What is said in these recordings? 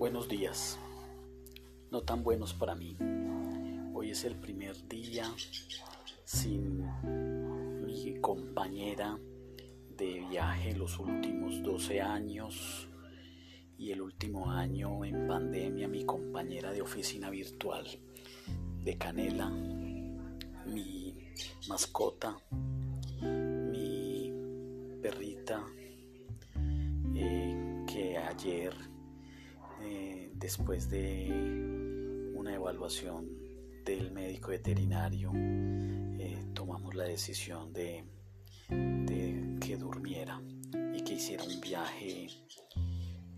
Buenos días, no tan buenos para mí. Hoy es el primer día sin mi compañera de viaje los últimos 12 años y el último año en pandemia mi compañera de oficina virtual de Canela, mi mascota, mi perrita eh, que ayer después de una evaluación del médico veterinario, eh, tomamos la decisión de, que durmiera y que hiciera un viaje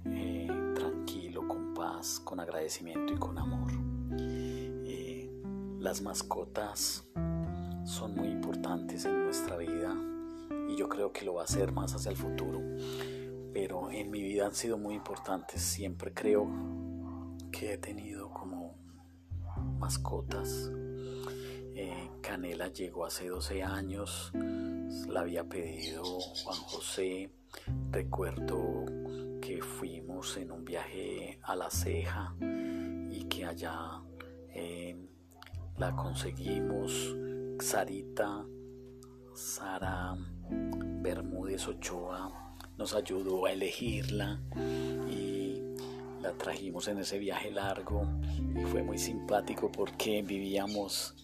eh, tranquilo, con paz, con agradecimiento y con amor. las mascotas son muy importantes en nuestra vida y yo creo que lo va a ser más hacia el futuro pero en mi vida han sido muy importantes. Siempre creo que he tenido como mascotas. Eh, Canela llegó hace 12 años, la había pedido Juan José. Recuerdo que fuimos en un viaje a la ceja y que allá eh, la conseguimos. Sarita, Sara Bermúdez Ochoa nos ayudó a elegirla la trajimos en ese viaje largo y fue muy simpático porque vivíamos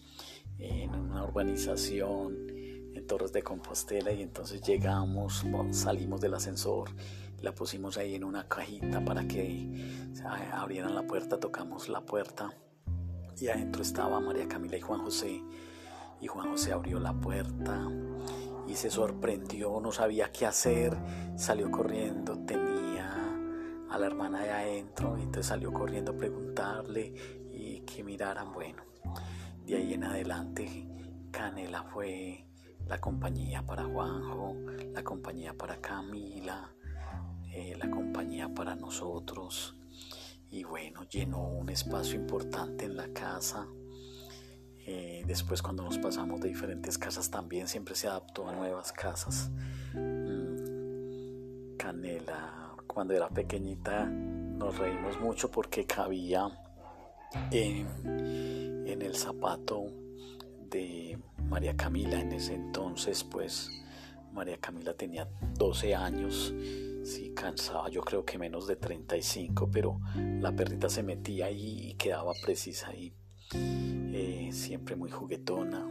en una urbanización en Torres de Compostela y entonces llegamos, salimos del ascensor, la pusimos ahí en una cajita para que abrieran la puerta, tocamos la puerta y adentro estaba María Camila y Juan José y Juan José abrió la puerta y se sorprendió, no sabía qué hacer, salió corriendo, tenía la hermana de adentro, y entonces salió corriendo a preguntarle y que miraran, bueno, de ahí en adelante Canela fue la compañía para Juanjo, la compañía para Camila, eh, la compañía para nosotros y bueno, llenó un espacio importante en la casa eh, después cuando nos pasamos de diferentes casas también siempre se adaptó a nuevas casas. Mm, Canela, cuando era pequeñita nos reímos mucho porque cabía en, el zapato de María Camila. En ese entonces pues María Camila tenía 12 años. Sí, cansaba, yo creo que menos de 35, pero la perrita se metía ahí y quedaba precisa ahí. Eh, siempre muy juguetona.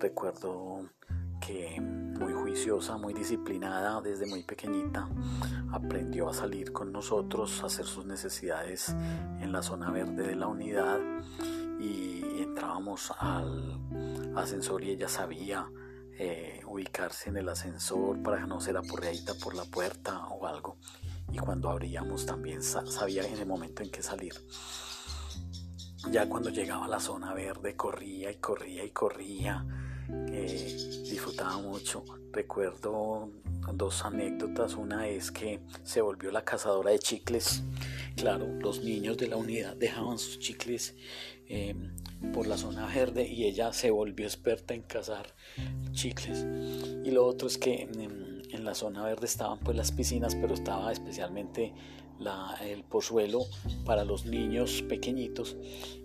Recuerdo muy juiciosa, muy disciplinada desde muy pequeñita, aprendió a salir con nosotros, a hacer sus necesidades en la zona verde de la unidad y entrábamos al ascensor y ella sabía eh, ubicarse en el ascensor para no ser apurreadita por la puerta o algo. Y cuando abríamos también sabía en el momento en que salir. Ya cuando llegaba a la zona verde corría y corría y corría. Eh, disfrutaba mucho. Recuerdo dos anécdotas. Una es que se volvió la cazadora de chicles. Claro, los niños de la unidad dejaban sus chicles em, por la zona verde y ella se volvió experta en cazar chicles. Y lo otro es que en, en la zona verde estaban pues las piscinas, pero estaba especialmente el pozuelo para los niños pequeñitos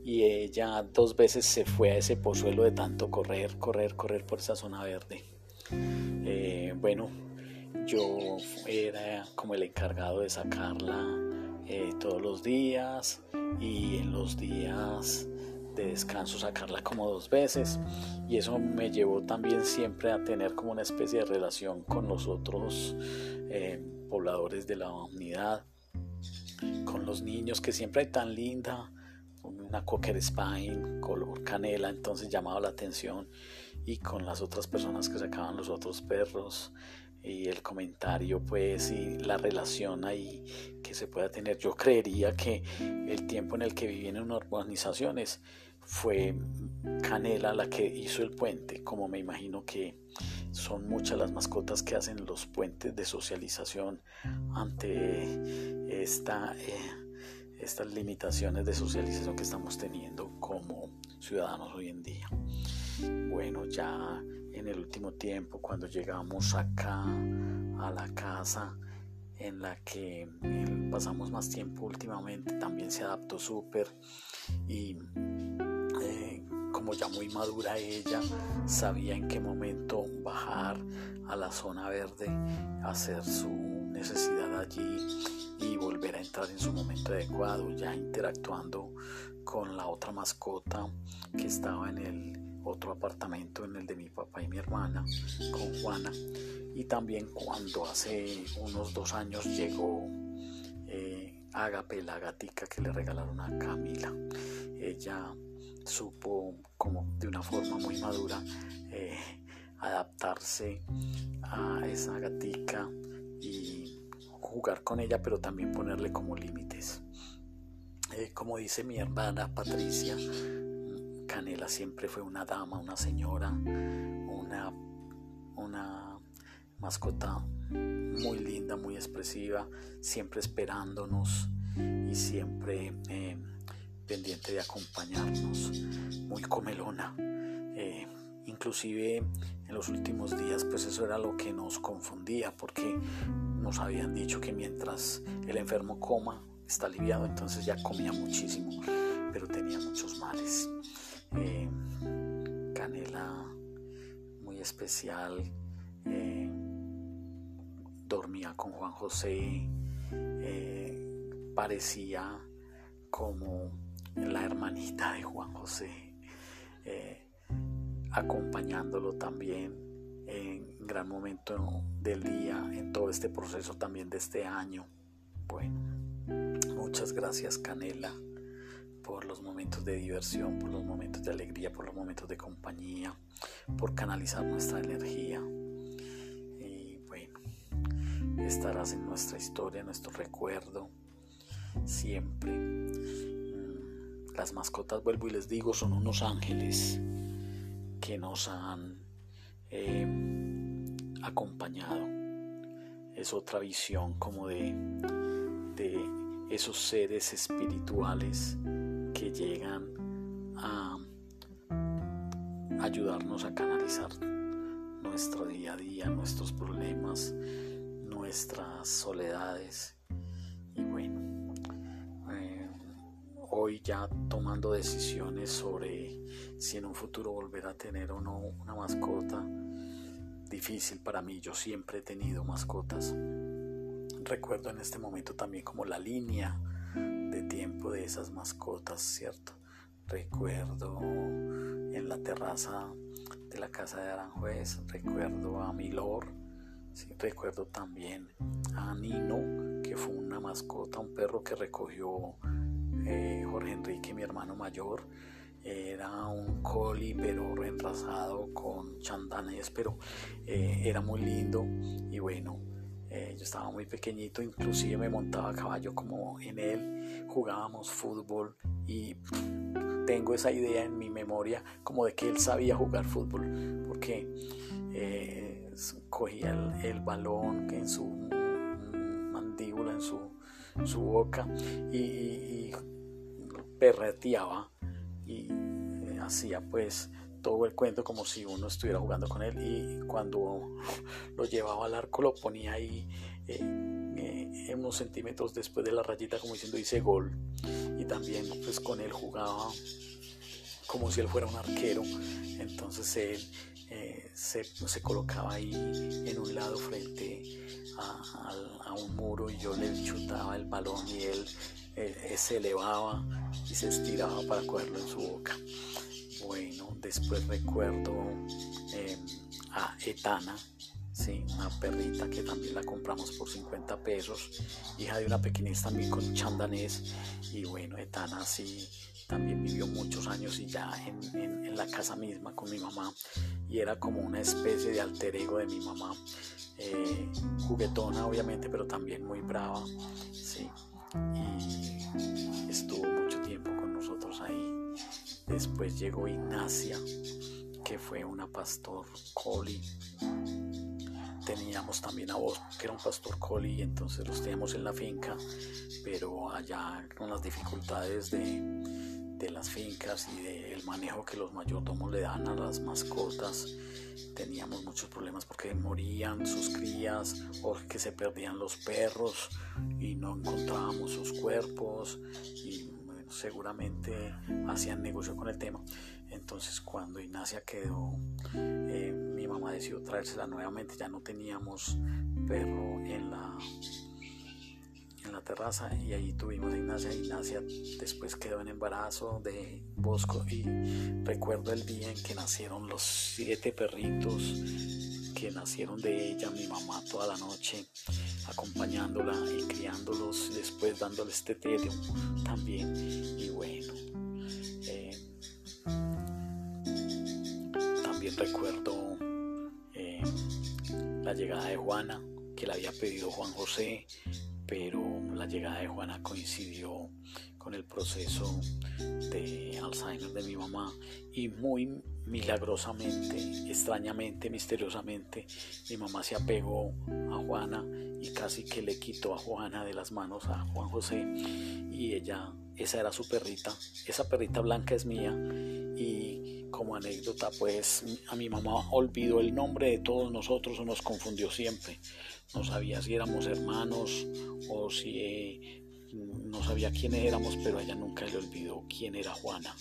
y ella dos veces se fue a ese pozuelo de tanto correr, correr, correr por esa zona verde. Eh, bueno, yo era como el encargado de sacarla eh, todos los días y en los días de descanso sacarla como dos veces y eso me llevó también siempre a tener como una especie de relación con los otros eh, pobladores de la unidad con los niños que siempre hay tan linda, una Cocker Spine color canela, entonces llamaba la atención y con las otras personas que sacaban los otros perros y el comentario pues y la relación ahí que se pueda tener. Yo creería que el tiempo en el que viví en urbanizaciones fue Canela la que hizo el puente, como me imagino que son muchas las mascotas que hacen los puentes de socialización ante esta, eh, estas limitaciones de socialización que estamos teniendo como ciudadanos hoy en día. Bueno, ya en el último tiempo, cuando llegamos acá a la casa, en la que pasamos más tiempo últimamente, también se adaptó súper y eh, como ya muy madura ella, sabía en qué momento bajar a la zona verde, hacer su necesidad allí y volver a entrar en su momento adecuado, ya interactuando con la otra mascota que estaba en el otro apartamento, en el de mi papá y mi hermana, con Juana. Y también cuando hace unos dos años llegó eh, Agape, la gatica que le regalaron a Camila. Ella supo como de una forma muy madura eh, adaptarse a esa gatica y jugar con ella, pero también ponerle como límites. Eh, como dice mi hermana Patricia, Canela siempre fue una dama, una señora, una, una mascota muy linda, muy expresiva, siempre esperándonos y siempre eh, pendiente de acompañarnos, muy comelona. Eh, inclusive en los últimos días pues eso era lo que nos confundía porque nos habían dicho que mientras el enfermo coma está aliviado entonces ya comía muchísimo pero tenía muchos males eh, canela muy especial eh, dormía con Juan José parecía como la hermanita de Juan José, eh, acompañándolo también en gran momento del día, en todo este proceso también de este año. Bueno, muchas gracias Canela por los momentos de diversión, por los momentos de alegría, por los momentos de compañía, por canalizar nuestra energía. Y bueno, estarás en nuestra historia, nuestro recuerdo, siempre las mascotas, vuelvo y les digo, son unos ángeles que nos han eh, acompañado. Es otra visión como de, de esos seres espirituales que llegan a ayudarnos a canalizar nuestro día a día, nuestros problemas, nuestras soledades hoy ya tomando decisiones sobre si en un futuro volver a tener o no una mascota. Difícil para mí, yo siempre he tenido mascotas. Recuerdo en este momento también como la línea de tiempo de esas mascotas, ¿cierto? Recuerdo en la terraza de la casa de Aranjuez, recuerdo a Milor, sí, recuerdo también a Nino, que fue una mascota, un perro que recogió eh, Jorge Enrique, mi hermano mayor, era un coli pero reemplazado con chandanés, pero eh, era muy lindo. Y bueno, eh, yo estaba muy pequeñito, inclusive me montaba a caballo como en él, jugábamos fútbol y tengo esa idea en mi memoria como de que él sabía jugar fútbol, porque cogía el, balón en su mandíbula, en su, su boca y perreteaba y eh, hacía pues todo el cuento como si uno estuviera jugando con él. Y cuando lo llevaba al arco lo ponía ahí eh, eh, unos centímetros después de la rayita como diciendo hice gol y también pues con él jugaba como si él fuera un arquero. Entonces él se, se, colocaba ahí en un lado frente a, a, un muro y yo le chutaba el balón y él se elevaba y se estiraba para cogerlo en su boca. Bueno, después recuerdo em, a Etana, ¿sí? una perrita que también la compramos por 50 pesos, hija de una pequeñez también con chandanés. Y bueno, Etana sí también vivió muchos años y ya en, la casa misma con mi mamá y era como una especie de alter ego de mi mamá. Eh, juguetona obviamente, pero también muy brava. ¿sí? Y estuvo mucho tiempo con nosotros ahí. Después llegó Ignacia, que fue una pastor coli. Teníamos también a vos, que era un pastor coli, entonces los teníamos en la finca, pero allá con las dificultades de, de las fincas y del manejo que los mayordomos le dan a las mascotas. Teníamos muchos problemas porque morían sus crías o que se perdían los perros y no encontrábamos sus cuerpos y seguramente hacían negocio con el tema. Entonces cuando Ignacia quedó, eh, mi mamá decidió traérsela nuevamente, ya no teníamos perro en la la terraza y ahí tuvimos a Ignacia. Ignacia después quedó en embarazo de Bosco y recuerdo el día en que nacieron los siete perritos que nacieron de ella, mi mamá toda la noche acompañándola y criándolos, después dándoles teterio también. Y bueno, eh, también recuerdo eh, la llegada de Juana, que la había pedido Juan José, pero la llegada de Juana coincidió con el proceso de Alzheimer de mi mamá y muy milagrosamente, extrañamente, misteriosamente, mi mamá se apegó a Juana y casi que le quitó a Juana de las manos a Juan José y ella, esa era su perrita, esa perrita blanca es mía y como anécdota pues a mi mamá olvidó el nombre de todos nosotros o nos confundió siempre, no sabía si éramos hermanos o si eh, no sabía quiénes éramos, pero ella nunca le olvidó quién era Juana.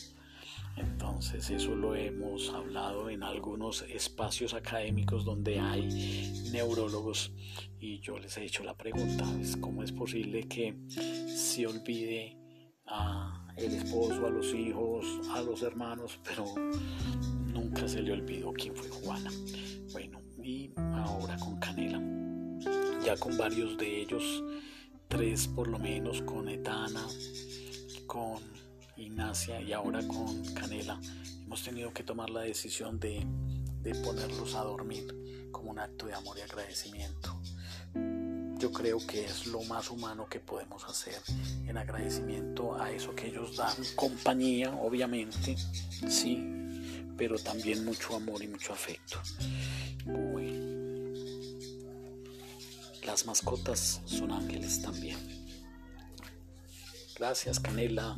Entonces eso lo hemos hablado en algunos espacios académicos donde hay neurólogos y yo les he hecho la pregunta, ¿cómo es posible que se olvide a el esposo, a los hijos, a los hermanos, pero nunca se le olvidó quién fue Juana? Bueno, y ahora con Canela, ya con varios de ellos tres por lo menos con Etana, con Ignacia y ahora con Canela, hemos tenido que tomar la decisión de, de ponerlos a dormir como un acto de amor y agradecimiento. Yo creo que es lo más humano que podemos hacer en agradecimiento a eso que ellos dan, compañía, obviamente, sí, pero también mucho amor y mucho afecto. Las mascotas son ángeles también. Gracias, Canela.